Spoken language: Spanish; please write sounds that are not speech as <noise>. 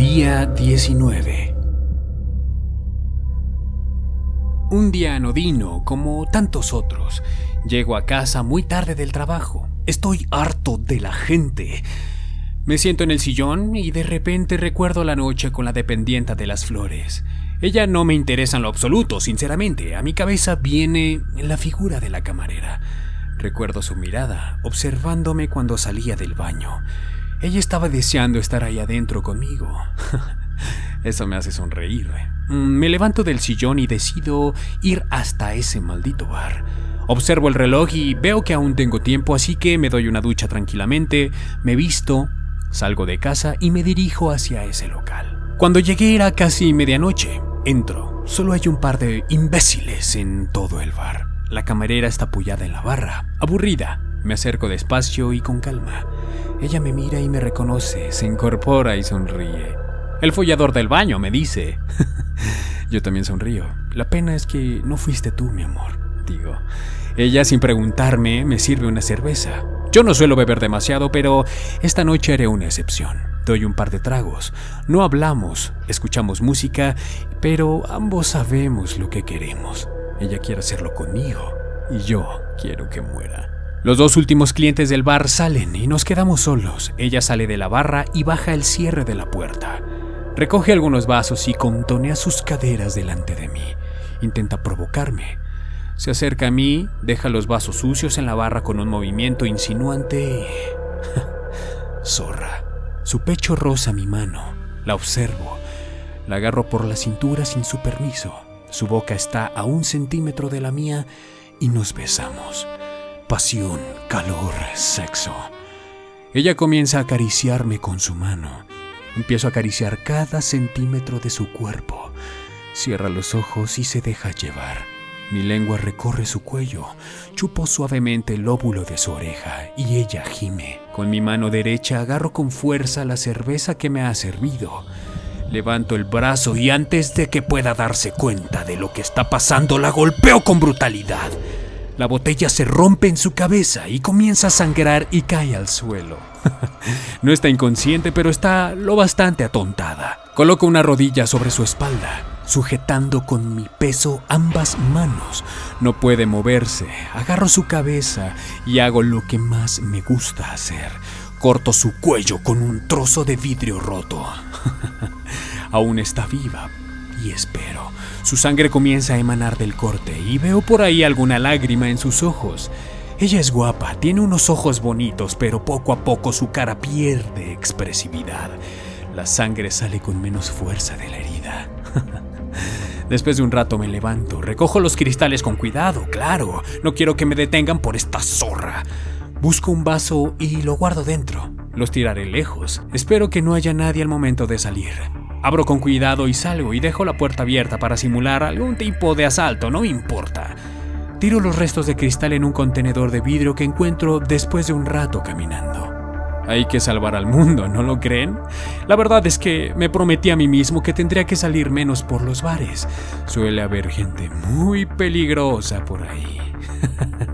Día 19 Un día anodino, como tantos otros. Llego a casa muy tarde del trabajo. Estoy harto de la gente. Me siento en el sillón y de repente recuerdo la noche con la dependienta de las flores. Ella no me interesa en lo absoluto, sinceramente. A mi cabeza viene la figura de la camarera. Recuerdo su mirada, observándome cuando salía del baño. Ella estaba deseando estar ahí adentro conmigo. <laughs> Eso me hace sonreír. Mm, me levanto del sillón y decido ir hasta ese maldito bar. Observo el reloj y veo que aún tengo tiempo, así que me doy una ducha tranquilamente, me visto, salgo de casa y me dirijo hacia ese local. Cuando llegué era casi medianoche. Entro. Solo hay un par de imbéciles en todo el bar. La camarera está apoyada en la barra, aburrida. Me acerco despacio y con calma. Ella me mira y me reconoce, se incorpora y sonríe. El follador del baño me dice. <laughs> Yo también sonrío. La pena es que no fuiste tú, mi amor, digo. Ella, sin preguntarme, me sirve una cerveza. Yo no suelo beber demasiado, pero esta noche haré una excepción. Doy un par de tragos. No hablamos, escuchamos música, pero ambos sabemos lo que queremos. Ella quiere hacerlo conmigo y yo quiero que muera. Los dos últimos clientes del bar salen y nos quedamos solos. Ella sale de la barra y baja el cierre de la puerta. Recoge algunos vasos y contonea sus caderas delante de mí. Intenta provocarme. Se acerca a mí, deja los vasos sucios en la barra con un movimiento insinuante <laughs> Zorra. Su pecho roza mi mano. La observo. La agarro por la cintura sin su permiso. Su boca está a un centímetro de la mía y nos besamos. Pasión, calor, sexo. Ella comienza a acariciarme con su mano. Empiezo a acariciar cada centímetro de su cuerpo. Cierra los ojos y se deja llevar. Mi lengua recorre su cuello, chupo suavemente el lóbulo de su oreja y ella gime. Con mi mano derecha agarro con fuerza la cerveza que me ha servido. Levanto el brazo y antes de que pueda darse cuenta de lo que está pasando, la golpeo con brutalidad. La botella se rompe en su cabeza y comienza a sangrar y cae al suelo. <laughs> no está inconsciente, pero está lo bastante atontada. Coloco una rodilla sobre su espalda, sujetando con mi peso ambas manos. No puede moverse. Agarro su cabeza y hago lo que más me gusta hacer. Corto su cuello con un trozo de vidrio roto. <laughs> Aún está viva y espero. Su sangre comienza a emanar del corte y veo por ahí alguna lágrima en sus ojos. Ella es guapa, tiene unos ojos bonitos, pero poco a poco su cara pierde expresividad. La sangre sale con menos fuerza de la herida. <laughs> Después de un rato me levanto, recojo los cristales con cuidado, claro, no quiero que me detengan por esta zorra. Busco un vaso y lo guardo dentro. Los tiraré lejos. Espero que no haya nadie al momento de salir. Abro con cuidado y salgo y dejo la puerta abierta para simular algún tipo de asalto, no importa. Tiro los restos de cristal en un contenedor de vidrio que encuentro después de un rato caminando. Hay que salvar al mundo, ¿no lo creen? La verdad es que me prometí a mí mismo que tendría que salir menos por los bares. Suele haber gente muy peligrosa por ahí. <laughs>